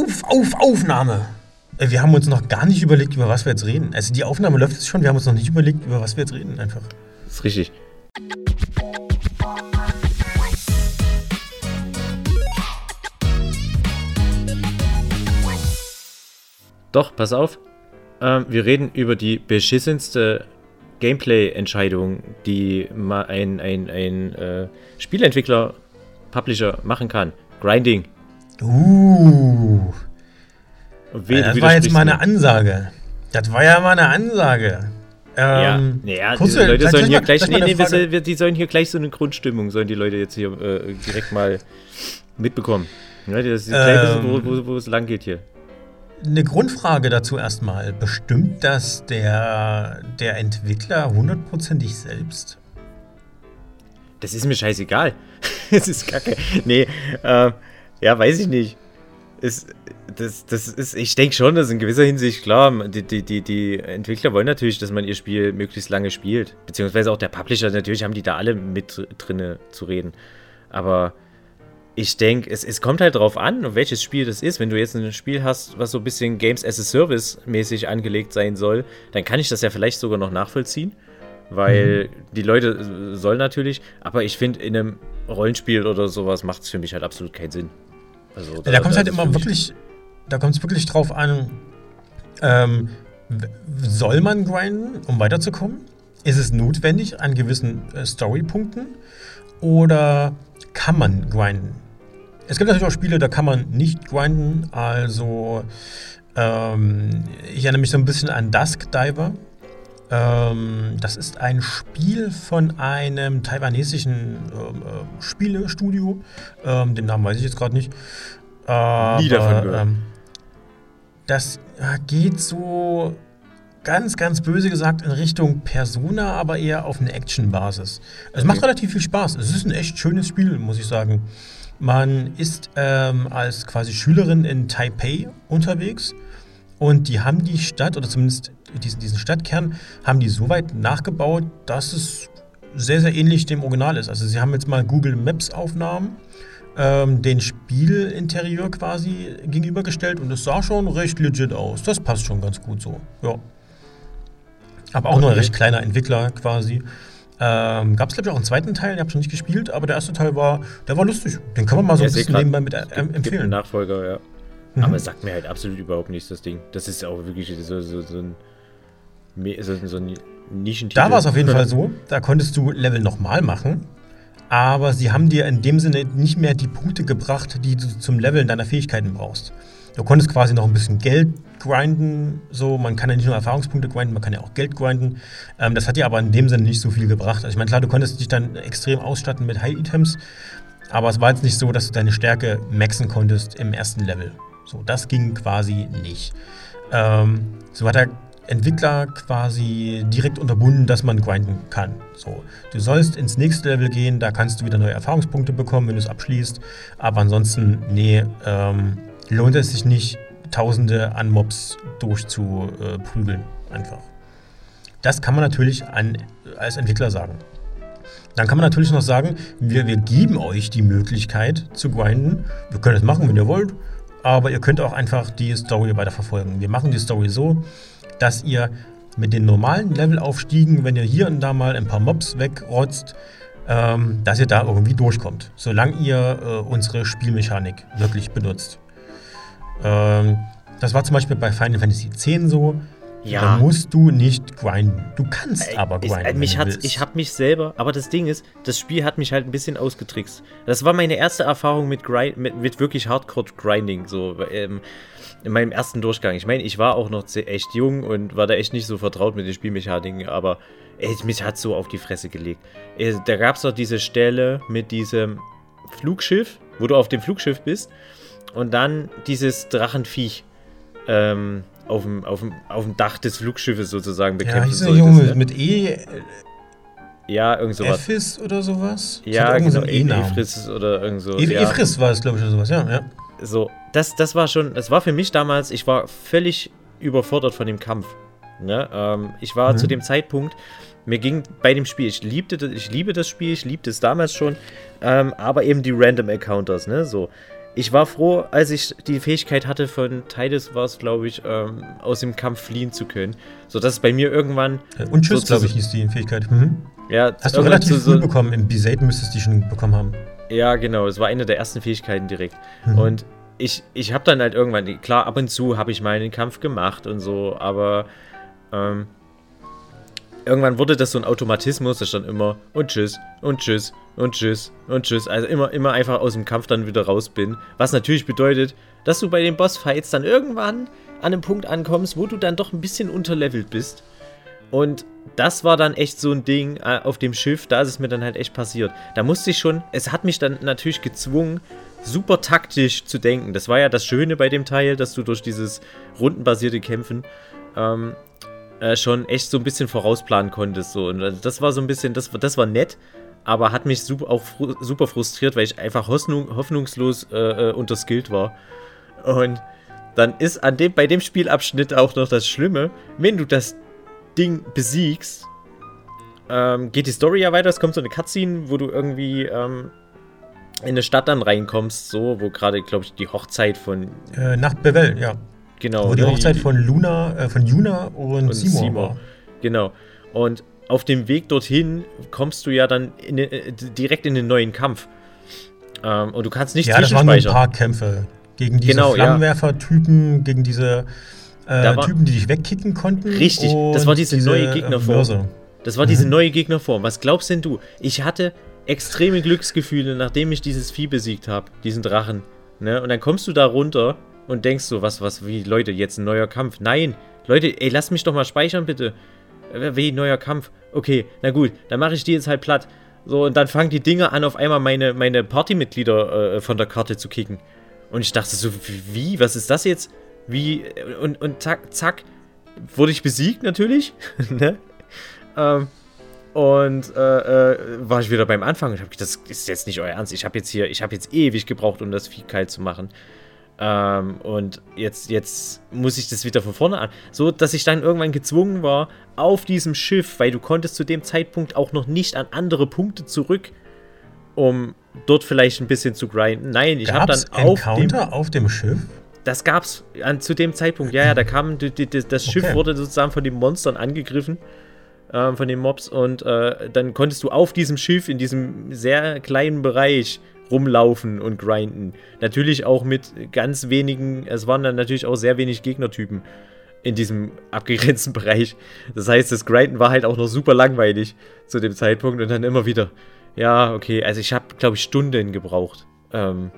Auf, auf, Aufnahme. Äh, Wir haben uns noch gar nicht überlegt, über was wir jetzt reden. Also die Aufnahme läuft jetzt schon, wir haben uns noch nicht überlegt, über was wir jetzt reden, einfach. Das ist richtig. Doch, pass auf. Ähm, wir reden über die beschissenste Gameplay-Entscheidung, die ein, ein, ein äh, Spielentwickler, Publisher machen kann. Grinding. Uh. Wen- das war jetzt mal eine. Ansage. Das war ja mal eine Ansage. Ja, Ähm, naja, kurze- die Leute sollen mal- hier gleich, vielleicht nee, mal eine nee, wir, Frage. soll- wir, die sollen hier gleich so eine Grundstimmung, sollen die Leute jetzt hier äh, direkt mal mitbekommen. Ja, das ist Ähm. wissen, wo, wo, wo es lang geht hier. Eine Grundfrage dazu erstmal. Bestimmt das der, der Entwickler hundertprozentig selbst? Das ist mir scheißegal. Es ist kacke. Nee, äh, ja, weiß ich nicht. Es, das, das ist, ich denke schon, dass in gewisser Hinsicht, klar, die, die, die, die Entwickler wollen natürlich, dass man ihr Spiel möglichst lange spielt. Beziehungsweise auch der Publisher, natürlich haben die da alle mit drinne zu reden. Aber ich denke, es, es kommt halt drauf an, welches Spiel das ist. Wenn du jetzt ein Spiel hast, was so ein bisschen Games as a Service mäßig angelegt sein soll, dann kann ich das ja vielleicht sogar noch nachvollziehen. Weil die Leute äh, sollen natürlich, aber ich finde, in einem Rollenspiel oder sowas macht es für mich halt absolut keinen Sinn. Also, Da, kommt es halt immer wirklich, da kommt es wirklich drauf an, ähm, soll man grinden, um weiterzukommen? Ist es notwendig an gewissen äh, Storypunkten? Oder kann man grinden? Es gibt natürlich auch Spiele, da kann man nicht grinden. Also, ähm, ich erinnere mich so ein bisschen an Dusk Diver. Ähm, das ist ein Spiel von einem taiwanesischen ähm, äh, Spielestudio. Ähm, den Namen weiß ich jetzt gerade nicht. Aber, Nie davon gehört. Ähm, das äh, geht so ganz, ganz böse gesagt in Richtung Persona, aber eher auf eine Action-Basis. Es macht relativ viel Spaß. Es ist ein echt schönes Spiel, muss ich sagen. Man ist ähm, als quasi Schülerin in Taipei unterwegs und die haben die Stadt, oder zumindest diesen, diesen Stadtkern, haben die so weit nachgebaut, dass es sehr, sehr ähnlich dem Original ist. Also sie haben jetzt mal Google Maps Aufnahmen, ähm, den Spielinterieur quasi gegenübergestellt und es sah schon recht legit aus. Das passt schon ganz gut so. Ja. Aber auch nur ein Okay. recht kleiner Entwickler quasi. Ähm, Gab es, glaube ich, auch einen zweiten Teil, den habe ich noch nicht gespielt, aber der erste Teil war, der war lustig. Den kann man mal so Ja, ein bisschen grad, nebenbei mit äh, empfehlen. Nachfolger, ja. Mhm. Aber es sagt mir halt absolut überhaupt nichts, das Ding. Das ist auch wirklich so, so, so ein. So, so ein Nischentitel. Da war es auf jeden Fall so, da konntest du Level nochmal machen, aber sie haben dir in dem Sinne nicht mehr die Punkte gebracht, die du zum Leveln deiner Fähigkeiten brauchst. Du konntest quasi noch ein bisschen Geld grinden, so, man kann ja nicht nur Erfahrungspunkte grinden, man kann ja auch Geld grinden. Ähm, das hat dir aber in dem Sinne nicht so viel gebracht. Also ich meine, klar, du konntest dich dann extrem ausstatten mit High-Items, aber es war jetzt nicht so, dass du deine Stärke maxen konntest im ersten Level. So, das ging quasi nicht. Ähm, so hat der Entwickler quasi direkt unterbunden, dass man grinden kann. So, du sollst ins nächste Level gehen, da kannst du wieder neue Erfahrungspunkte bekommen, wenn du es abschließt. Aber ansonsten, nee, ähm, lohnt es sich nicht, Tausende an Mobs durchzuprügeln. Einfach. Das kann man natürlich an, als Entwickler sagen. Dann kann man natürlich noch sagen, wir, wir geben euch die Möglichkeit zu grinden. Wir können es machen, wenn ihr wollt, aber ihr könnt auch einfach die Story weiterverfolgen. Wir machen die Story so, dass ihr mit den normalen Levelaufstiegen, wenn ihr hier und da mal ein paar Mobs wegrotzt, ähm, dass ihr da irgendwie durchkommt, solange ihr äh, unsere Spielmechanik wirklich benutzt. Ähm, das war zum Beispiel bei Final Fantasy X so. Ja. Da musst du nicht grinden. Du kannst aber Ich, grinden. äh, mich wenn du hat's, willst. ich habe mich selber, aber das Ding ist, das Spiel hat mich halt ein bisschen ausgetrickst. Das war meine erste Erfahrung mit, Grind, mit, mit wirklich Hardcore-Grinding, so ähm, in meinem ersten Durchgang. Ich meine, ich war auch noch sehr, echt jung und war da echt nicht so vertraut mit den Spielmechaniken, aber ey, mich hat so auf die Fresse gelegt. Äh, Da gab es doch diese Stelle mit diesem Flugschiff, wo du auf dem Flugschiff bist und dann dieses Drachenviech ähm, auf dem, auf, dem, auf dem Dach des Flugschiffes sozusagen Ja, bekämpfen hieß der solltest, Junge ne? mit E, Ja, irgend sowas. Ephis oder sowas? Das Ja, so genau. einen E-Namen. Efris oder irgend so. E- ja. Efris war es, glaube ich, oder sowas, ja. ja. So, das, das war schon, das war für mich damals, ich war völlig überfordert von dem Kampf. Ne? Ähm, ich war Mhm. zu dem Zeitpunkt, mir ging bei dem Spiel, ich liebte das, ich liebe das Spiel, ich liebte es damals schon, ähm, aber eben die Random Encounters, ne? So. Ich war froh, als ich die Fähigkeit hatte von Titus, war es, glaube ich, ähm, aus dem Kampf fliehen zu können. Sodass es bei mir irgendwann. Und Tschüss, glaube ich, hieß die Fähigkeit. Mhm. Ja, Hast du relativ früh so bekommen. Im B-Sate müsstest du die schon bekommen haben. Ja, genau. Es war eine der ersten Fähigkeiten direkt. Mhm. Und ich, ich habe dann halt irgendwann, klar, ab und zu habe ich mal einen Kampf gemacht und so, aber ähm, irgendwann wurde das so ein Automatismus, da stand immer und tschüss und tschüss und tschüss und tschüss. Also immer, immer einfach aus dem Kampf dann wieder raus bin. Was natürlich bedeutet, dass du bei den Bossfights dann irgendwann an einem Punkt ankommst, wo du dann doch ein bisschen unterlevelt bist. Und das war dann echt so ein Ding äh, auf dem Schiff, da ist es mir dann halt echt passiert. Da musste ich schon, es hat mich dann natürlich gezwungen, super taktisch zu denken. Das war ja das Schöne bei dem Teil, dass du durch dieses rundenbasierte Kämpfen ähm, äh, schon echt so ein bisschen vorausplanen konntest. So. Und das war so ein bisschen, das, das war nett, aber hat mich super, auch fru super frustriert, weil ich einfach hoffnung, hoffnungslos äh, äh, unterskillt war. Und dann ist an dem, bei dem Spielabschnitt auch noch das Schlimme, wenn du das Ding besiegst, ähm, geht die Story ja weiter. Es kommt so eine Cutscene, wo du irgendwie ähm, in eine Stadt dann reinkommst, so, wo gerade, glaube ich, die Hochzeit von. Äh, nach Bevel, ja. Genau. Wo die ne, Hochzeit von Luna, äh, von Yuna und, und Seymour, Seymour war. Genau. Und auf dem Weg dorthin kommst du ja dann in, äh, direkt in den neuen Kampf. Ähm, und du kannst nicht Ja, das waren nur ein paar Kämpfe. Gegen diese genau, Flammenwerfer-Typen, ja. gegen diese äh, Typen, die dich wegkicken konnten. Richtig, das war diese, diese neue Gegnerform. Das war diese mhm. neue Gegnerform. Was glaubst denn du? Ich hatte extreme Glücksgefühle, nachdem ich dieses Vieh besiegt habe, diesen Drachen. Ne? Und dann kommst du da runter und denkst so, was, was, wie, Leute, jetzt ein neuer Kampf. Nein, Leute, ey, lasst mich doch mal speichern, bitte. Äh, wie, neuer Kampf. Okay, na gut, dann mache ich die jetzt halt platt. So, und dann fangen die Dinger an, auf einmal meine, meine Partymitglieder äh, von der Karte zu kicken. Und ich dachte so, wie, was ist das jetzt? Wie, und, und zack, zack, wurde ich besiegt natürlich. ne? Ähm, und äh, äh, war ich wieder beim Anfang und habe das ist jetzt nicht euer Ernst. Ich habe jetzt hier, ich habe jetzt ewig gebraucht, um das Vieh kalt zu machen. Ähm, und jetzt, jetzt muss ich das wieder von vorne an. So, dass ich dann irgendwann gezwungen war, auf diesem Schiff, weil du konntest zu dem Zeitpunkt auch noch nicht an andere Punkte zurück, um dort vielleicht ein bisschen zu grinden. Nein, ich habe dann auf dem, auf dem Schiff. Das gab's an, zu dem Zeitpunkt. Ja, ja, da kam die, die, das Schiff okay. wurde sozusagen von den Monstern angegriffen ähm, von den Mobs und äh, dann konntest du auf diesem Schiff in diesem sehr kleinen Bereich rumlaufen und grinden. Natürlich auch mit ganz wenigen, es waren dann natürlich auch sehr wenig Gegnertypen in diesem abgegrenzten Bereich. Das heißt, das Grinden war halt auch noch super langweilig zu dem Zeitpunkt und dann immer wieder, ja, okay, also ich habe, glaube ich, Stunden gebraucht, ähm,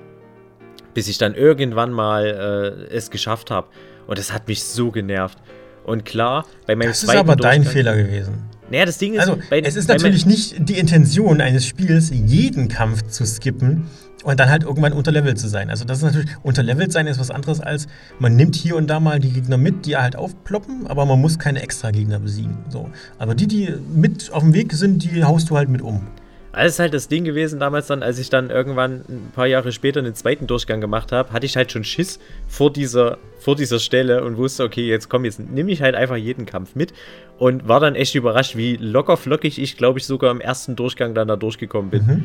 bis ich dann irgendwann mal äh, es geschafft habe. Und das hat mich so genervt. Und klar, bei meinem Das ist aber dein Fehler gewesen. Naja, das Ding ist. Also, bei, es ist natürlich nicht die Intention eines Spiels, jeden Kampf zu skippen und dann halt irgendwann unterlevelt zu sein. Also, das ist natürlich. Unterlevelt sein ist was anderes als, man nimmt hier und da mal die Gegner mit, die halt aufploppen, aber man muss keine extra Gegner besiegen. So. Aber die, die mit auf dem Weg sind, die haust du halt mit um. Das ist halt das Ding gewesen damals dann, als ich dann irgendwann ein paar Jahre später einen zweiten Durchgang gemacht habe, hatte ich halt schon Schiss vor dieser, vor dieser Stelle und wusste, okay, jetzt komm, jetzt nehme ich halt einfach jeden Kampf mit und war dann echt überrascht, wie locker flockig ich, glaube ich, sogar im ersten Durchgang dann da durchgekommen bin. Mhm.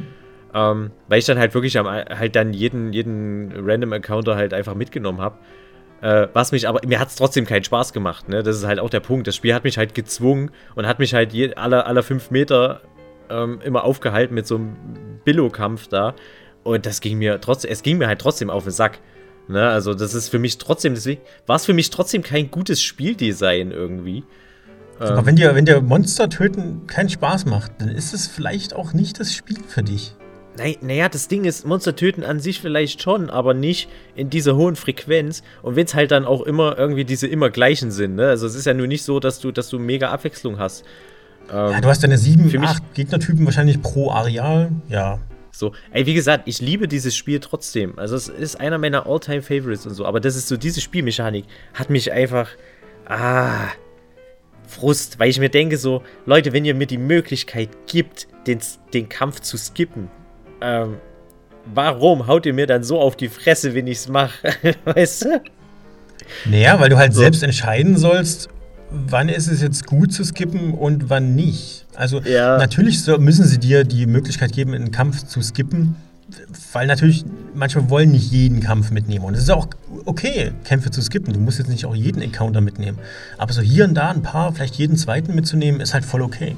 Ähm, weil ich dann halt wirklich am, halt dann jeden, jeden Random Encounter halt einfach mitgenommen habe. Äh, was mich aber, mir hat es trotzdem keinen Spaß gemacht, ne? Das ist halt auch der Punkt. Das Spiel hat mich halt gezwungen und hat mich halt je, alle, alle fünf Meter ähm, immer aufgehalten mit so einem Billo-Kampf da. Und das ging mir trotzdem, es ging mir halt trotzdem auf den Sack. Ne? Also, das ist für mich trotzdem, deswegen war es für mich trotzdem kein gutes Spieldesign irgendwie. Aber ähm, wenn dir, wenn dir Monster töten keinen Spaß macht, dann ist es vielleicht auch nicht das Spiel für dich. Naja, das Ding ist, Monster töten an sich vielleicht schon, aber nicht in dieser hohen Frequenz. Und wenn es halt dann auch immer irgendwie diese immer gleichen sind, ne? Also es ist ja nur nicht so, dass du, dass du mega Abwechslung hast. Ähm, ja, du hast deine sieben, acht Gegnertypen wahrscheinlich pro Areal, ja. So, ey, wie gesagt, ich liebe dieses Spiel trotzdem. Also es ist einer meiner Alltime favorites und so, aber das ist so, diese Spielmechanik hat mich einfach, ah, Frust, weil ich mir denke so, Leute, wenn ihr mir die Möglichkeit gibt, den, den Kampf zu skippen, ähm, warum haut ihr mir dann so auf die Fresse, wenn ich's mache? weißt du? Naja, weil du halt so. selbst entscheiden sollst, wann ist es jetzt gut zu skippen und wann nicht. Also ja. natürlich müssen sie dir die Möglichkeit geben, einen Kampf zu skippen, weil natürlich manchmal wollen nicht jeden Kampf mitnehmen. Und es ist auch okay, Kämpfe zu skippen. Du musst jetzt nicht auch jeden Encounter mitnehmen. Aber so hier und da ein paar, vielleicht jeden zweiten mitzunehmen, ist halt voll okay.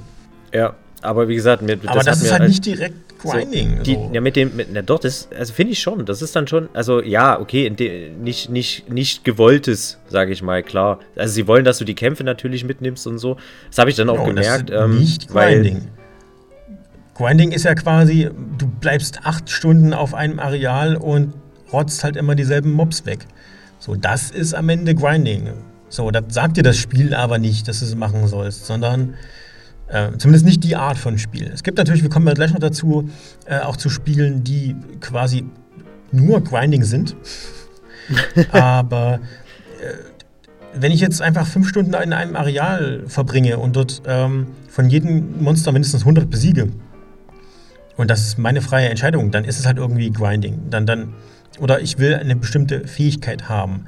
Ja, aber wie gesagt, mir, das aber das ist halt, halt nicht direkt Grinding. So, die, so. Ja, mit dem, mit, na doch, das, also finde ich schon. Das ist dann schon, also ja, okay, de, nicht, nicht, nicht gewolltes, sage ich mal, klar. Also sie wollen, dass du die Kämpfe natürlich mitnimmst und so. Das habe ich dann auch oh, gemerkt. Ähm, nicht Grinding. Grinding ist ja quasi, du bleibst acht Stunden auf einem Areal und rotzt halt immer dieselben Mobs weg. So, das ist am Ende Grinding. So, das sagt dir das Spiel aber nicht, dass du es machen sollst, sondern äh, zumindest nicht die Art von Spiel. Es gibt natürlich, wir kommen ja gleich noch dazu, äh, auch zu Spielen, die quasi nur Grinding sind. Aber äh, wenn ich jetzt einfach fünf Stunden in einem Areal verbringe und dort ähm, von jedem Monster mindestens 100 besiege, und das ist meine freie Entscheidung, dann ist es halt irgendwie Grinding. Dann, dann, oder ich will eine bestimmte Fähigkeit haben.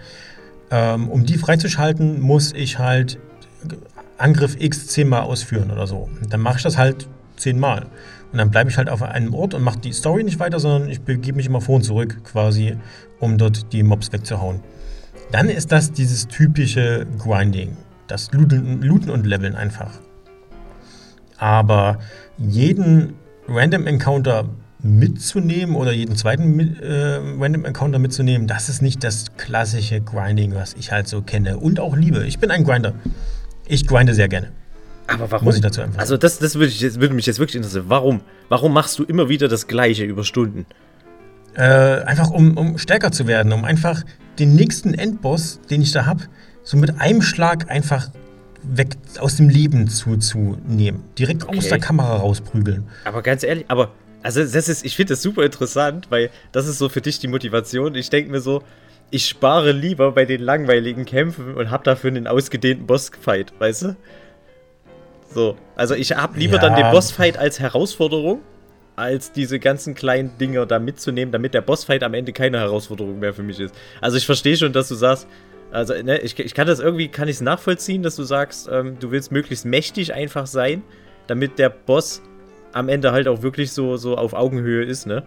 Ähm, um die freizuschalten, muss ich halt Angriff X zehnmal ausführen oder so. Dann mache ich das halt zehnmal. Und dann bleibe ich halt auf einem Ort und mache die Story nicht weiter, sondern ich begebe mich immer vor und zurück quasi, um dort die Mobs wegzuhauen. Dann ist das dieses typische Grinding. Das Looten, und Leveln einfach. Aber jeden Random Encounter mitzunehmen oder jeden zweiten äh, Random Encounter mitzunehmen, das ist nicht das klassische Grinding, was ich halt so kenne und auch liebe. Ich bin ein Grinder. Ich grinde sehr gerne. Aber warum? Muss ich dazu einfach Also, das, das würde, ich, würde mich jetzt wirklich interessieren. Warum? Warum machst du immer wieder das Gleiche über Stunden? Äh, einfach um, um stärker zu werden, um einfach den nächsten Endboss, den ich da habe, so mit einem Schlag einfach weg aus dem Leben zuzunehmen. Direkt okay. aus der Kamera rausprügeln. Aber ganz ehrlich, aber also das ist, ich finde das super interessant, weil das ist so für dich die Motivation. Ich denke mir so, ich spare lieber bei den langweiligen Kämpfen und habe dafür einen ausgedehnten Bossfight, weißt du? So, also ich habe lieber ja. dann den Bossfight als Herausforderung, als diese ganzen kleinen Dinger da mitzunehmen, damit der Bossfight am Ende keine Herausforderung mehr für mich ist. Also ich verstehe schon, dass du sagst, also ne, ich, ich kann das irgendwie, kann ich es nachvollziehen, dass du sagst, ähm, du willst möglichst mächtig einfach sein, damit der Boss am Ende halt auch wirklich so, so auf Augenhöhe ist, ne?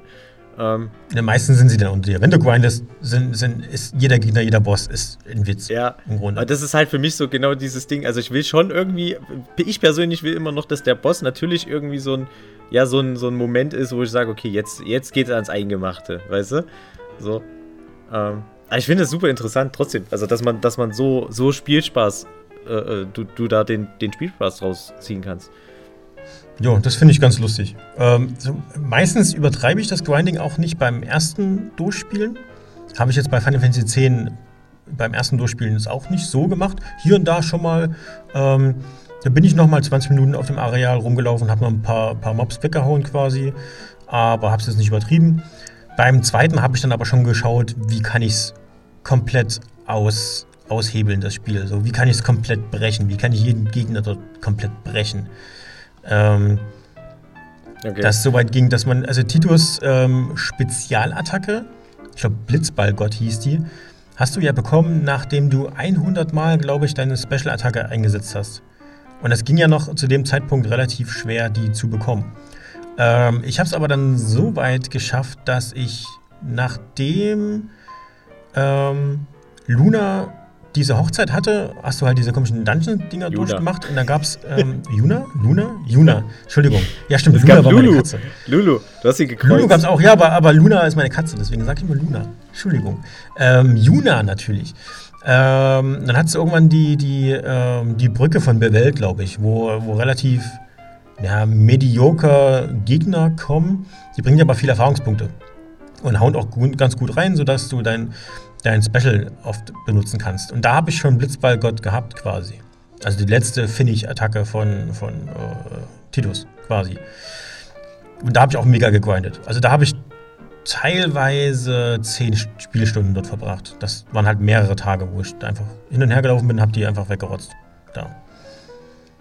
Ähm, ja, meistens sind sie dann unter dir. Wenn du grindest, sind, sind, ist jeder Gegner, jeder Boss ist ein Witz. Ja, im Grunde. Aber das ist halt für mich so genau dieses Ding. Also ich will schon irgendwie, ich persönlich will immer noch, dass der Boss natürlich irgendwie so ein, ja, so ein, so ein Moment ist, wo ich sage, okay, jetzt, jetzt geht es ans Eingemachte, weißt du? So. Ähm, aber ich finde es super interessant trotzdem. Also, dass man, dass man so, so Spielspaß, äh, äh du, du da den, den Spielspaß draus ziehen kannst. Jo, das finde ich ganz lustig. Ähm, so, meistens übertreibe ich das Grinding auch nicht beim ersten Durchspielen. Habe ich jetzt bei Final Fantasy X beim ersten Durchspielen jetzt auch nicht so gemacht. Hier und da schon mal. Ähm, da bin ich noch mal 20 Minuten auf dem Areal rumgelaufen, habe noch ein paar, paar Mobs weggehauen quasi, aber habe es jetzt nicht übertrieben. Beim zweiten habe ich dann aber schon geschaut, wie kann ich es komplett aus, aushebeln, das Spiel. So, wie kann ich es komplett brechen? Wie kann ich jeden Gegner dort komplett brechen? Ähm, okay. Das so weit ging, dass man, also Titus ähm, Spezialattacke, ich glaube Blitzballgott hieß die, hast du ja bekommen, nachdem du 100 Mal, glaube ich, deine Special-Attacke eingesetzt hast. Und es ging ja noch zu dem Zeitpunkt relativ schwer, die zu bekommen. Ähm, ich habe es aber dann so weit geschafft, dass ich nachdem ähm, Luna diese Hochzeit hatte, hast du halt diese komischen Dungeon-Dinger durchgemacht und dann gab es ähm, Juna? Luna? Juna, Entschuldigung. Ja, stimmt, es Luna war Lulu. meine Katze. Lulu, du hast sie gekreuzt. Lulu gab es auch, ja, aber, aber Luna ist meine Katze, deswegen sage ich immer Luna. Entschuldigung. Ähm, Juna natürlich. Ähm, dann hat sie irgendwann die, die, ähm, die Brücke von Bevel, glaube ich, wo, wo relativ ja, mediocre Gegner kommen. Die bringen dir aber viele Erfahrungspunkte und hauen auch ganz gut rein, sodass du dein dein Special oft benutzen kannst. Und da habe ich schon Blitzballgott gehabt quasi. Also die letzte Finish-Attacke von, von äh, Titus quasi. Und da habe ich auch mega gegrindet. Also da habe ich teilweise zehn Spielstunden dort verbracht. Das waren halt mehrere Tage, wo ich einfach hin und her gelaufen bin, habe die einfach weggerotzt. Da.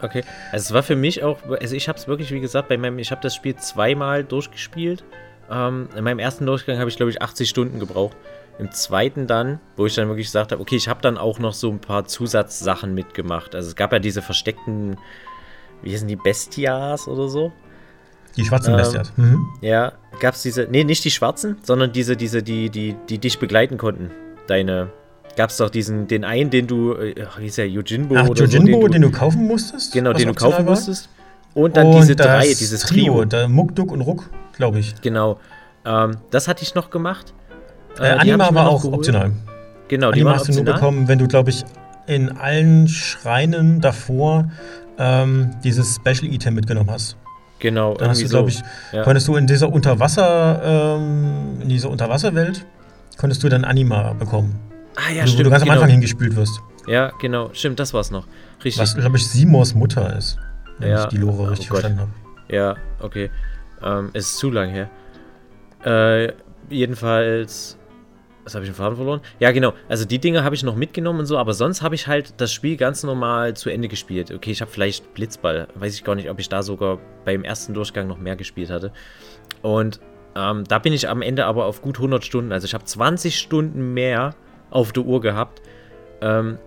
Okay, also es war für mich auch, also ich habe es wirklich, wie gesagt, bei meinem, ich habe das Spiel zweimal durchgespielt. Ähm, in meinem ersten Durchgang habe ich, glaube ich, 80 Stunden gebraucht. Im zweiten dann, wo ich dann wirklich gesagt habe, okay, ich habe dann auch noch so ein paar Zusatzsachen mitgemacht. Also es gab ja diese versteckten, wie heißen die, Bestias oder so? Die schwarzen Ähm, Bestias. Mhm. Ja, gab's diese. Nee, nicht die schwarzen, sondern diese, diese, die, die, die dich begleiten konnten. Deine. Gab's doch diesen, den einen, den du. äh, Ach, wie ist der? Yojinbo Ach, oder Jojinbo, so. den du kaufen musstest? Genau, den du kaufen war. musstest. Und dann Und diese drei, dieses Trio. Der Muck, Duck und Ruck, glaube ich. Genau. Ähm, das hatte ich noch gemacht. Äh, hab Anima war auch geholt. optional. Genau, die Anima hast du nur bekommen, wenn du, glaube ich, in allen Schreinen davor ähm, dieses Special Item mitgenommen hast. Genau, Dann hast du, glaube so. ich, Ja. konntest du in dieser Unterwasser, ähm, in dieser Unterwasserwelt, konntest du dann Anima bekommen. Ah ja, wo, du- wo stimmt. du ganz am genau. Anfang hingespült wirst. Ja, genau, stimmt, das war's noch. Richtig. Was, glaube ich, Simors Mutter ist. Wenn Ja. ich die Lore Oh richtig Gott. verstanden habe. Ja, okay. Ähm, es ist zu lang her. Äh, jedenfalls. Was habe ich den Faden verloren? Ja, genau. Also die Dinge habe ich noch mitgenommen und so, aber sonst habe ich halt das Spiel ganz normal zu Ende gespielt. Okay, ich habe vielleicht Blitzball. Weiß ich gar nicht, ob ich da sogar beim ersten Durchgang noch mehr gespielt hatte. Und ähm, da bin ich am Ende aber auf gut 100 Stunden. Also ich habe 20 Stunden mehr auf der Uhr gehabt. Ähm,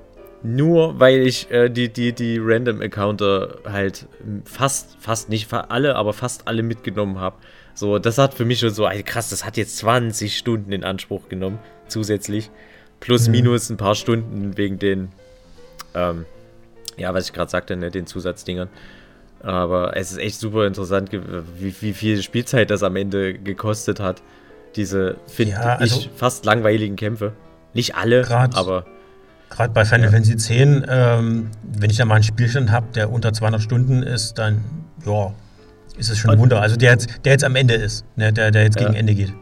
nur weil ich äh, die, die, die Random Encounter halt fast, fast nicht alle, aber fast alle mitgenommen habe. So, das hat für mich schon so, ey, krass, das hat jetzt 20 Stunden in Anspruch genommen, zusätzlich. Plus, Mhm. minus ein paar Stunden wegen den, ähm, ja, was ich gerade sagte, ne, den Zusatzdingern. Aber es ist echt super interessant, wie, wie viel Spielzeit das am Ende gekostet hat. Diese, finde Ja, also- ich, fast langweiligen Kämpfe. Nicht alle, Grad- aber Gerade bei Final Ja. Fantasy X, ähm, wenn ich da mal einen Spielstand habe, der unter 200 Stunden ist, dann, ja, ist es schon ein Und- Wunder. Also der jetzt, der jetzt am Ende ist, ne, der, der jetzt Ja. gegen Ende geht.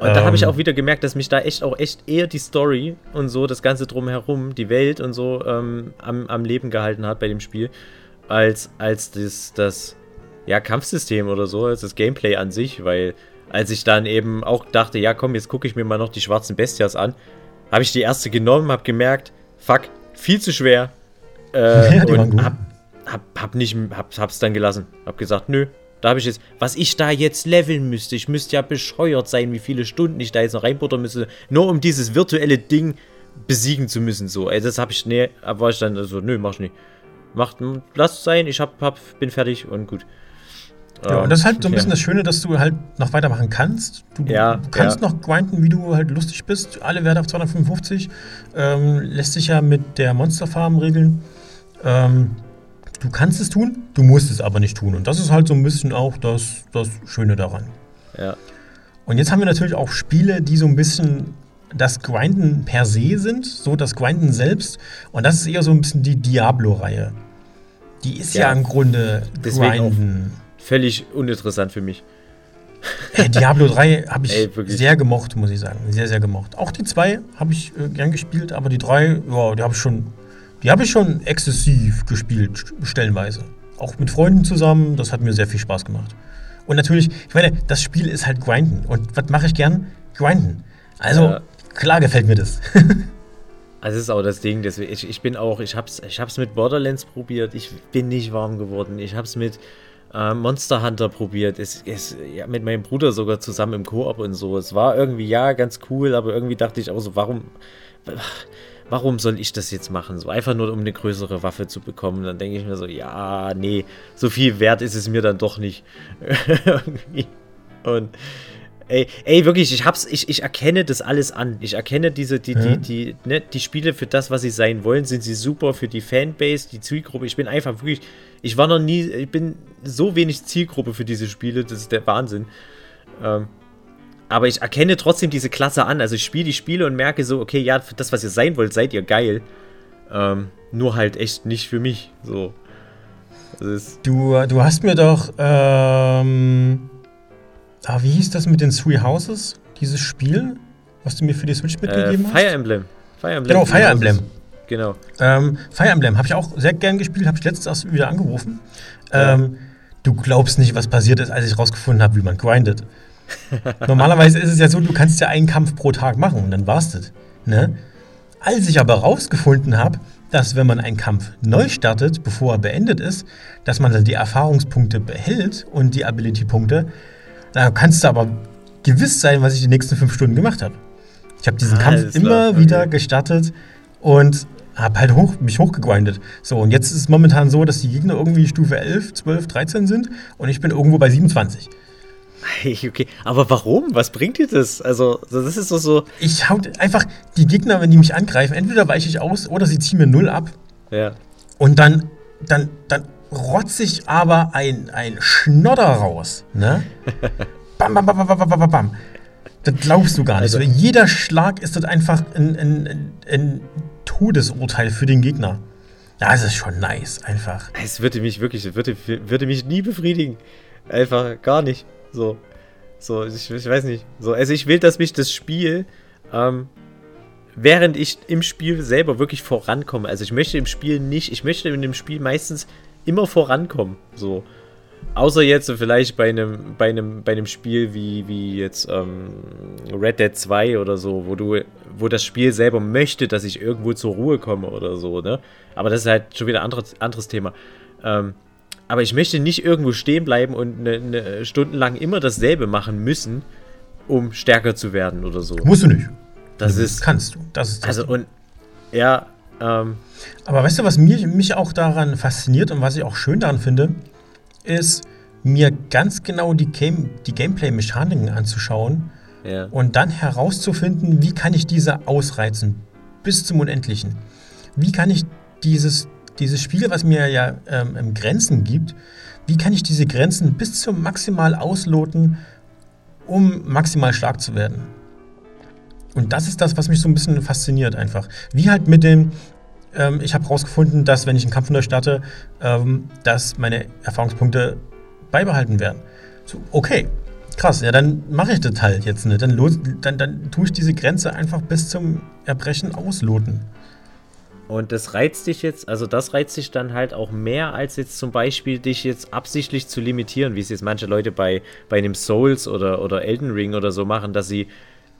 Und da habe ich Ähm, auch wieder gemerkt, dass mich da echt auch echt eher die Story und so, das Ganze drumherum, die Welt und so ähm, am, am Leben gehalten hat bei dem Spiel, als, als das, das ja, Kampfsystem oder so, als das Gameplay an sich, weil als ich dann eben auch dachte, ja komm, jetzt gucke ich mir mal noch die schwarzen Bestias an, habe ich die erste genommen, habe gemerkt, fuck, viel zu schwer äh, Ja, und hab, hab, hab nicht, hab, hab's dann gelassen, hab gesagt, nö, da habe ich jetzt, was ich da jetzt leveln müsste, ich müsste ja bescheuert sein, wie viele Stunden ich da jetzt noch reinbuttern müsste, nur um dieses virtuelle Ding besiegen zu müssen, so. Ey, das habe ich, nee, war ich dann so, nö, mach ich nicht. Macht, lass es sein, ich hab, hab, bin fertig und gut. Ja, und das ist halt so ein bisschen ja. das Schöne, dass du halt noch weitermachen kannst. Du, du Ja, kannst ja. noch grinden, wie du halt lustig bist. Alle Werte auf 255. Ähm, lässt sich ja mit der Monsterfarm regeln. Ähm, du kannst es tun, du musst es aber nicht tun. Und das ist halt so ein bisschen auch das, das Schöne daran. Ja, Und jetzt haben wir natürlich auch Spiele, die so ein bisschen das Grinden per se sind, so das Grinden selbst. Und das ist eher so ein bisschen die Diablo-Reihe. Die ist ja, Ja, im Grunde. Grinden. völlig uninteressant für mich. Ey, Diablo 3 habe ich Ey, sehr gemocht, muss ich sagen. Sehr, sehr gemocht. Auch die 2 habe ich äh, gern gespielt, aber die 3, ja, die habe ich schon, die habe ich schon exzessiv gespielt, st- stellenweise. Auch mit Freunden zusammen, das hat mir sehr viel Spaß gemacht. Und natürlich, ich meine, das Spiel ist halt Grinden. Und was mache ich gern? Grinden. Also, Ja. klar gefällt mir das. Also das ist auch das Ding, deswegen, ich, ich bin auch, ich hab's, ich hab's mit Borderlands probiert, ich bin nicht warm geworden. Ich hab's mit äh, Monster Hunter probiert, es, es, ja, mit meinem Bruder sogar zusammen im Koop und so. Es war irgendwie, ja, ganz cool, aber irgendwie dachte ich auch so, warum, warum soll ich das jetzt machen? So einfach nur, um eine größere Waffe zu bekommen. Dann denke ich mir so, ja, nee, so viel wert ist es mir dann doch nicht. Und Ey, ey, wirklich, ich hab's, ich, ich erkenne das alles an. Ich erkenne diese, die, die, die, ne, die Spiele für das, was sie sein wollen, sind sie super für die Fanbase, die Zielgruppe. Ich bin einfach wirklich, ich war noch nie, ich bin so wenig Zielgruppe für diese Spiele, das ist der Wahnsinn. Ähm, aber ich erkenne trotzdem diese Klasse an. Also ich spiele die Spiele und merke so, okay, ja, für das, was ihr sein wollt, seid ihr geil. Ähm, nur halt echt nicht für mich. So. Du, du hast mir doch, ähm, ah, wie hieß das mit den Three Houses? Dieses Spiel, was du mir für die Switch äh, mitgegeben hast? Fire Emblem. Fire Emblem. Genau, Fire Emblem. Genau. Ähm, Fire Emblem habe ich auch sehr gern gespielt, habe ich letztens erst wieder angerufen. Ja. Ähm, du glaubst nicht, was passiert ist, als ich rausgefunden habe, wie man grindet. Normalerweise ist es ja so, du kannst ja einen Kampf pro Tag machen und dann war's das. Ne? Als ich aber rausgefunden habe, dass wenn man einen Kampf neu startet, bevor er beendet ist, dass man dann die Erfahrungspunkte behält und die Ability-Punkte, dann kannst du aber gewiss sein, was ich die nächsten fünf Stunden gemacht habe. Ich habe diesen Alles Kampf immer okay. wieder gestartet und habe halt hoch, mich hochgegrindet. So, und jetzt ist es momentan so, dass die Gegner irgendwie Stufe 11, 12, 13 sind und ich bin irgendwo bei 27. Okay, aber warum? Was bringt dir das? Also, das ist doch so. Ich hau einfach die Gegner, wenn die mich angreifen, entweder weiche ich aus oder sie ziehen mir null ab. Ja. Und dann, dann, dann rotze ich aber ein, ein Schnodder raus. Ne? bam, bam, bam, bam, bam, bam, bam. Das glaubst du gar nicht. Also, jeder Schlag ist das einfach ein, ein, ein Todesurteil für den Gegner. Das ist schon nice, einfach. Es würde mich wirklich, würde, würde mich nie befriedigen. Einfach gar nicht. So. So, ich, ich weiß nicht. So, also ich will, dass mich das Spiel, ähm, während ich im Spiel selber wirklich vorankomme. Also ich möchte im Spiel nicht, ich möchte in dem Spiel meistens immer vorankommen. So. Außer jetzt vielleicht bei einem, bei einem, bei einem Spiel wie, wie jetzt ähm, Red Dead 2 oder so, wo du, wo das Spiel selber möchte, dass ich irgendwo zur Ruhe komme oder so, ne? Aber das ist halt schon wieder ein anderes, anderes Thema. Ähm, aber ich möchte nicht irgendwo stehen bleiben und eine, eine stundenlang immer dasselbe machen müssen, um stärker zu werden oder so. Musst du nicht. Das du ist. Kannst du. Das ist das also und ja. Ähm, aber weißt du, was mich, mich auch daran fasziniert und was ich auch schön daran finde, ist, mir ganz genau die, Game, die Gameplay-Mechaniken anzuschauen ja. und dann herauszufinden, wie kann ich diese ausreizen bis zum Unendlichen. Wie kann ich dieses, dieses Spiel, was mir ja ähm, Grenzen gibt, wie kann ich diese Grenzen bis zum maximal ausloten, um maximal stark zu werden. Und das ist das, was mich so ein bisschen fasziniert einfach. Wie halt mit dem, ähm, ich habe herausgefunden, dass wenn ich einen Kampf neu starte, ähm, dass meine Erfahrungspunkte beibehalten werden. So, okay, krass, ja, dann mache ich das halt jetzt nicht. Dann, dann, dann tue ich diese Grenze einfach bis zum Erbrechen ausloten. Und das reizt dich jetzt, also das reizt dich dann halt auch mehr, als jetzt zum Beispiel dich jetzt absichtlich zu limitieren, wie es jetzt manche Leute bei, bei einem Souls oder, oder Elden Ring oder so machen, dass sie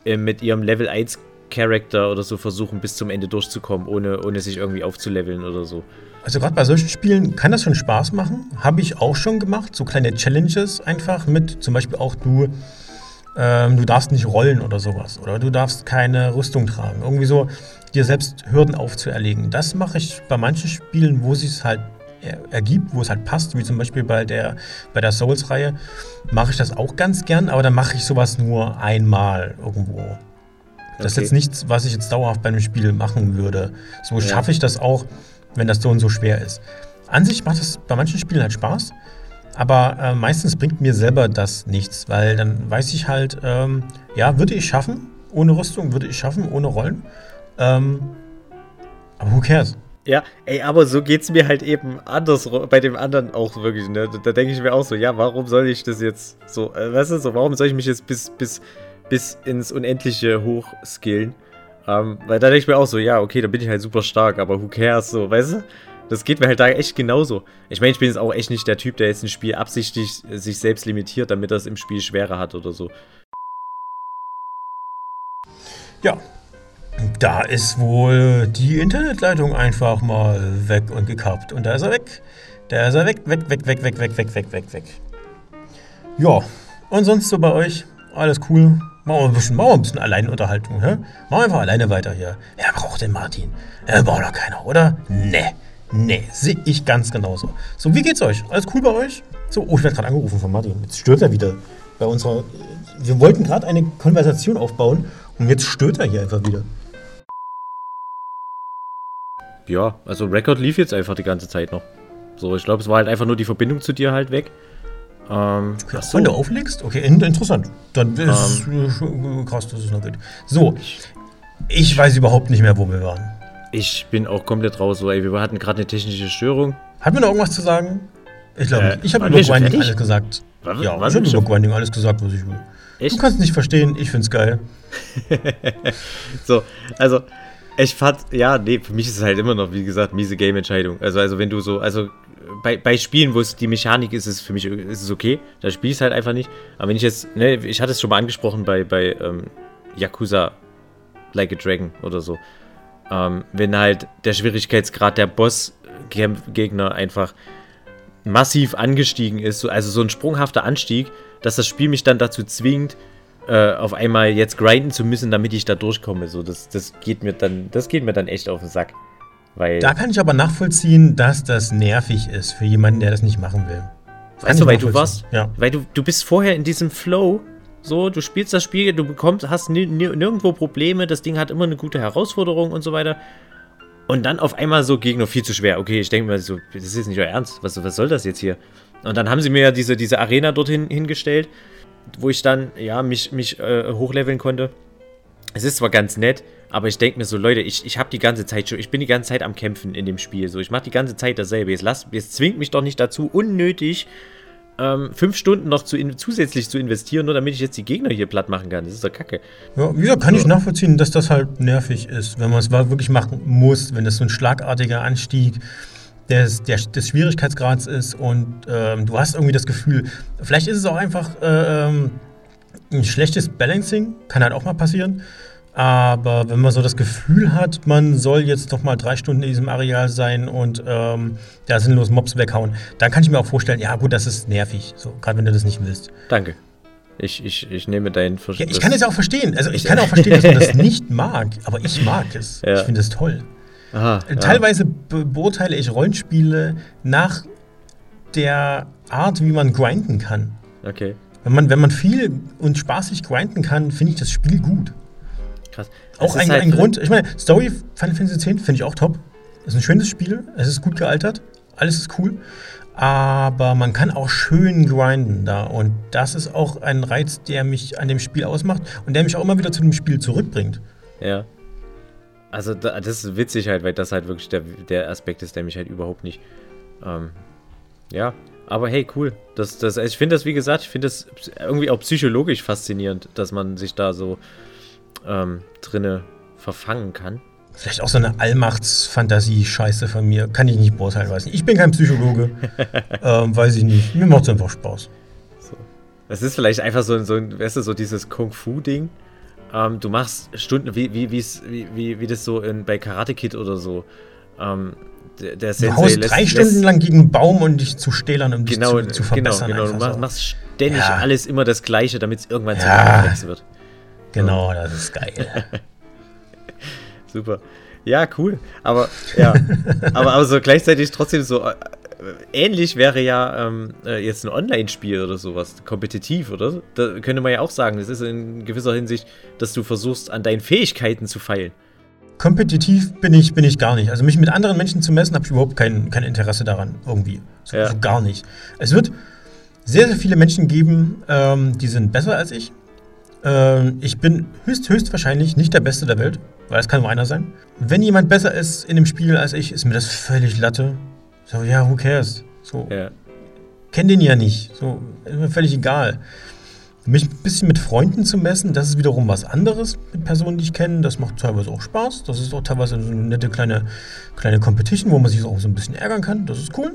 äh, mit ihrem Level 1 Charakter oder so versuchen, bis zum Ende durchzukommen, ohne, ohne sich irgendwie aufzuleveln oder so. Also gerade bei solchen Spielen kann das schon Spaß machen. Habe ich auch schon gemacht. So kleine Challenges einfach mit zum Beispiel auch du, ähm, du darfst nicht rollen oder sowas. Oder du darfst keine Rüstung tragen. Irgendwie so dir selbst Hürden aufzuerlegen. Das mache ich bei manchen Spielen, wo es halt ergibt, wo es halt passt, wie zum Beispiel bei der, bei der Souls-Reihe, mache ich das auch ganz gern, aber dann mache ich sowas nur einmal irgendwo. Das okay. ist jetzt nichts, was ich jetzt dauerhaft bei einem Spiel machen würde. So ja. schaffe ich das auch, wenn das so und so schwer ist. An sich macht es bei manchen Spielen halt Spaß, aber äh, meistens bringt mir selber das nichts, weil dann weiß ich halt, ähm, ja, würde ich schaffen, ohne Rüstung, würde ich schaffen, ohne Rollen. Ähm, aber who cares? Ja, ey, aber so geht es mir halt eben anders bei dem anderen auch wirklich. Ne? Da, da denke ich mir auch so, ja, warum soll ich das jetzt so, äh, weißt du, so, warum soll ich mich jetzt bis, bis, bis ins Unendliche hochskillen? Ähm, weil da denke ich mir auch so, ja, okay, da bin ich halt super stark, aber who cares, so, weißt du? Das geht mir halt da echt genauso. Ich meine, ich bin jetzt auch echt nicht der Typ, der jetzt ein Spiel absichtlich sich selbst limitiert, damit es im Spiel schwerer hat oder so. Ja, da ist wohl die Internetleitung einfach mal weg und gekappt. Und da ist er weg. Da ist er weg, weg, weg, weg, weg, weg, weg, weg, weg, weg. Ja, und sonst so bei euch? Alles cool? Machen wir ein bisschen, machen wir ein bisschen Alleinunterhaltung, hä? Machen wir einfach alleine weiter hier. Wer braucht den Martin? Er braucht doch keiner, oder? Nee. Nee, sehe ich ganz genauso. So, wie geht's euch? Alles cool bei euch? So, oh, ich werde gerade angerufen von Martin. Jetzt stört er wieder bei unserer. Wir wollten gerade eine Konversation aufbauen und jetzt stört er hier einfach wieder. Ja, also Record lief jetzt einfach die ganze Zeit noch. So, ich glaube, es war halt einfach nur die Verbindung zu dir halt weg. Ähm, okay, so. Wenn du auflegst? Okay, interessant. Dann ist ähm, krass, dass es noch geht. So, ich weiß überhaupt nicht mehr, wo wir waren. Ich bin auch komplett raus. So, ey, wir hatten gerade eine technische Störung. Hat mir noch irgendwas zu sagen? Ich glaube, äh, ich habe über Grinding alles gesagt. War, ja, war ich habe über Grinding alles gesagt, was ich will. Echt? Du kannst nicht verstehen, ich find's geil. so, also, ich fand, ja, nee, für mich ist es halt immer noch, wie gesagt, miese Game-Entscheidung. Also, also wenn du so, also bei, bei Spielen, wo es die Mechanik ist, ist es für mich ist es okay. Da spiele ich es halt einfach nicht. Aber wenn ich jetzt, ne, ich hatte es schon mal angesprochen bei, bei ähm, Yakuza Like a Dragon oder so. Ähm, wenn halt der Schwierigkeitsgrad der Boss-Gegner einfach massiv angestiegen ist, also so ein sprunghafter Anstieg, dass das Spiel mich dann dazu zwingt, äh, auf einmal jetzt grinden zu müssen, damit ich da durchkomme. So, das, das geht mir dann, das geht mir dann echt auf den Sack. Weil, Da kann ich aber nachvollziehen, dass das nervig ist für jemanden, der das nicht machen will. Weißt du, weil du warst, Ja. weil du, du bist vorher in diesem Flow, so, du spielst das Spiel, du bekommst, hast ni- ni- nirgendwo Probleme, das Ding hat immer eine gute Herausforderung und so weiter. Und dann auf einmal so Gegner viel zu schwer. Okay, ich denke mir so, das ist jetzt nicht euer Ernst. Was, was soll das jetzt hier? Und dann haben sie mir ja diese, diese Arena dorthin hingestellt, wo ich dann, ja, mich, mich äh, hochleveln konnte. Es ist zwar ganz nett, aber ich denke mir so, Leute, ich, ich habe die ganze Zeit schon, ich bin die ganze Zeit am Kämpfen in dem Spiel. So, ich mache die ganze Zeit dasselbe. Jetzt, lasst, jetzt zwingt mich doch nicht dazu, unnötig ähm, fünf Stunden noch zu zusätzlich zu investieren, nur damit ich jetzt die Gegner hier platt machen kann. Das ist doch kacke. Ja, gesagt, kann ich nachvollziehen, dass das halt nervig ist, wenn man es wirklich machen muss, wenn das so ein schlagartiger Anstieg des, der, des Schwierigkeitsgrads ist und ähm, du hast irgendwie das Gefühl, vielleicht ist es auch einfach äh, ähm, ein schlechtes Balancing, kann halt auch mal passieren. Aber wenn man so das Gefühl hat, man soll jetzt noch mal drei Stunden in diesem Areal sein und ähm, da sinnlos Mobs weghauen, dann kann ich mir auch vorstellen, ja gut, das ist nervig, so gerade wenn du das nicht willst. Danke. Ich, ich, ich nehme deinen Vers Ja, ich kann es ja auch verstehen. Also ich kann auch verstehen, dass man das nicht mag, aber ich mag es. Ja. Ich finde es toll. Aha, ja. Teilweise be beurteile ich Rollenspiele nach der Art, wie man grinden kann. Okay, Wenn man, wenn man viel und spaßig grinden kann, finde ich das Spiel gut. Krass. Auch ein, halt ein Grund, ich meine, Story Final Fantasy X finde ich auch top. Es ist ein schönes Spiel, es ist gut gealtert, alles ist cool. Aber man kann auch schön grinden da. Und das ist auch ein Reiz, der mich an dem Spiel ausmacht und der mich auch immer wieder zu dem Spiel zurückbringt. Ja. Also da, das ist witzig halt, weil das halt wirklich der, der Aspekt ist, der mich halt überhaupt nicht. Ähm, ja, aber hey, cool. Das, das, ich finde das, wie gesagt, ich finde das irgendwie auch psychologisch faszinierend, dass man sich da so ähm, drinne verfangen kann. Vielleicht auch so eine Allmachts-Fantasie-Scheiße von mir. Kann ich nicht beurteilen, weiß nicht. Ich bin kein Psychologe. ähm, weiß ich nicht. Mir macht es einfach Spaß. Das ist vielleicht einfach so, so weißt du, so dieses Kung-Fu-Ding. Ähm, du machst Stunden, wie, wie, wie, wie, wie das so in, bei Karate Kid oder so. Ähm, der, der Du haust drei Stunden lang gegen einen Baum, um dich zu stählern, um dich genau, zu, zu genau, verbessern. genau. Du einfach machst, so. ständig Ja. alles immer das Gleiche, damit es irgendwann zu Ja. einem Reflex wird. Genau, das ist geil. Super. Ja, cool. Aber ja, aber, aber so gleichzeitig trotzdem so äh, ähnlich wäre ja ähm, äh, jetzt ein Online-Spiel oder sowas, kompetitiv, oder? Da könnte man ja auch sagen, das ist in gewisser Hinsicht, dass du versuchst, an deinen Fähigkeiten zu feilen. Kompetitiv bin ich, bin ich gar nicht. Also mich mit anderen Menschen zu messen, habe ich überhaupt kein, kein Interesse daran, irgendwie. So, Ja. so gar nicht. Es wird sehr, sehr viele Menschen geben, ähm, die sind besser als ich. Ähm, ich bin höchst, höchstwahrscheinlich nicht der Beste der Welt, weil es kann nur einer sein. Wenn jemand besser ist in dem Spiel als ich, ist mir das völlig Latte. So, ja, who cares? So, Ja. kenne den ja nicht. So, ist mir völlig egal. Mich ein bisschen mit Freunden zu messen, das ist wiederum was anderes mit Personen, die ich kenne. Das macht teilweise auch Spaß. Das ist auch teilweise so eine nette kleine, kleine Competition, wo man sich auch so ein bisschen ärgern kann. Das ist cool.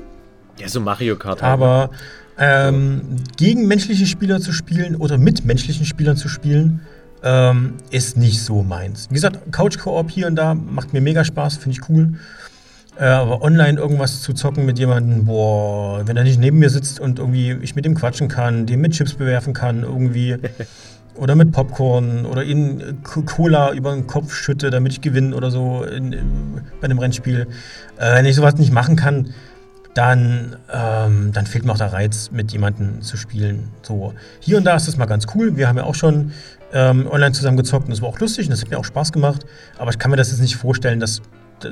Ja, so Mario Kart. halt, ne? Aber ähm, gegen menschliche Spieler zu spielen oder mit menschlichen Spielern zu spielen, ähm, ist nicht so meins. Wie gesagt, Couch-Koop hier und da macht mir mega Spaß, finde ich cool. Äh, aber online irgendwas zu zocken mit jemandem, boah, wenn er nicht neben mir sitzt und irgendwie ich mit ihm quatschen kann, den mit Chips bewerfen kann, irgendwie. oder mit Popcorn oder ihn Co- Cola über den Kopf schütte, damit ich gewinne oder so in, in, bei einem Rennspiel. Äh, wenn ich sowas nicht machen kann, dann, ähm, dann fehlt mir auch der Reiz, mit jemandem zu spielen. So, hier und da ist das mal ganz cool. Wir haben ja auch schon ähm, online zusammen gezockt und das war auch lustig und das hat mir auch Spaß gemacht. Aber ich kann mir das jetzt nicht vorstellen, das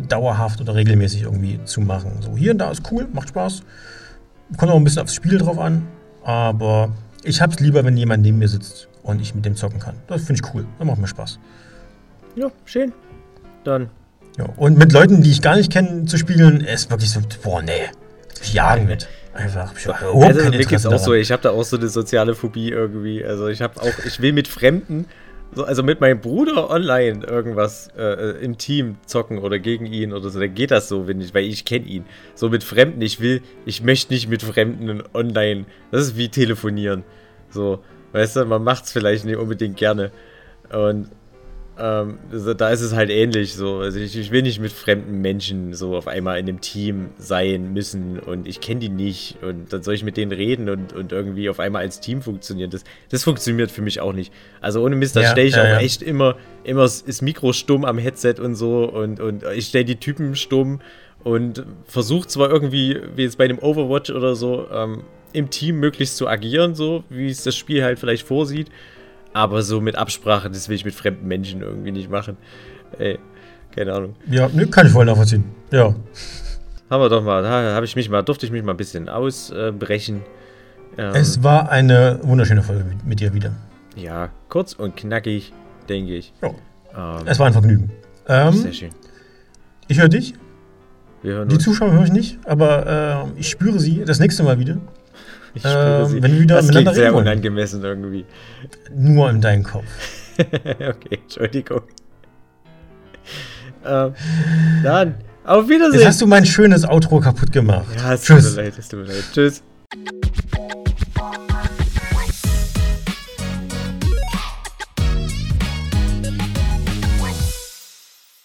dauerhaft oder regelmäßig irgendwie zu machen. So, hier und da ist cool, macht Spaß. Kommt auch ein bisschen aufs Spiel drauf an. Aber ich hab's lieber, wenn jemand neben mir sitzt und ich mit dem zocken kann. Das finde ich cool. Das macht mir Spaß. Ja, schön. Dann. Ja, und mit Leuten, die ich gar nicht kenne, zu spielen, ist wirklich so, boah, nee. Jagen mit. Einfach. Ich hab Also, mir geht's auch so, daran. ich habe da auch so eine soziale Phobie irgendwie. Also ich habe auch, ich will mit Fremden, so, also mit meinem Bruder online irgendwas äh, im Team zocken oder gegen ihn oder so, dann geht das so, wenn ich, weil ich kenne ihn. So mit Fremden, ich will, ich möchte nicht mit Fremden online. Das ist wie telefonieren. So, weißt du, man macht's vielleicht nicht unbedingt gerne. Und Ähm, also da ist es halt ähnlich so. Also ich, ich, will nicht mit fremden Menschen so auf einmal in einem Team sein müssen und ich kenne die nicht und dann soll ich mit denen reden und, und irgendwie auf einmal als Team funktionieren. Das, das funktioniert für mich auch nicht. Also ohne Mist, da ja, stelle ich ja, auch ja. echt immer, immer das Mikro stumm am Headset und so und, und ich stelle die Typen stumm und versuche zwar irgendwie, wie jetzt bei dem Overwatch oder so, ähm, im Team möglichst zu agieren, so wie es das Spiel halt vielleicht vorsieht. Aber so mit Absprache, das will ich mit fremden Menschen irgendwie nicht machen. Ey, keine Ahnung. Ja, ne, kann ich voll nachvollziehen. Ja. Haben wir doch mal, da habe ich mich mal, durfte ich mich mal ein bisschen ausbrechen. Ähm, es war eine wunderschöne Folge mit dir wieder. Ja, kurz und knackig, denke ich. Ja. Ähm, es war ein Vergnügen. Ähm, sehr schön. Ich höre dich. Die Zuschauer höre ich nicht, aber äh, ich spüre sie das nächste Mal wieder. Ich spüre ähm, sie. Wenn wir wieder das klingt sehr unangemessen irgendwie. Nur in deinem Kopf. okay, Entschuldigung. ähm, dann, auf Wiedersehen. Jetzt hast du mein schönes Outro kaputt gemacht. Ja, es tut mir leid, es tut mir leid. Tschüss.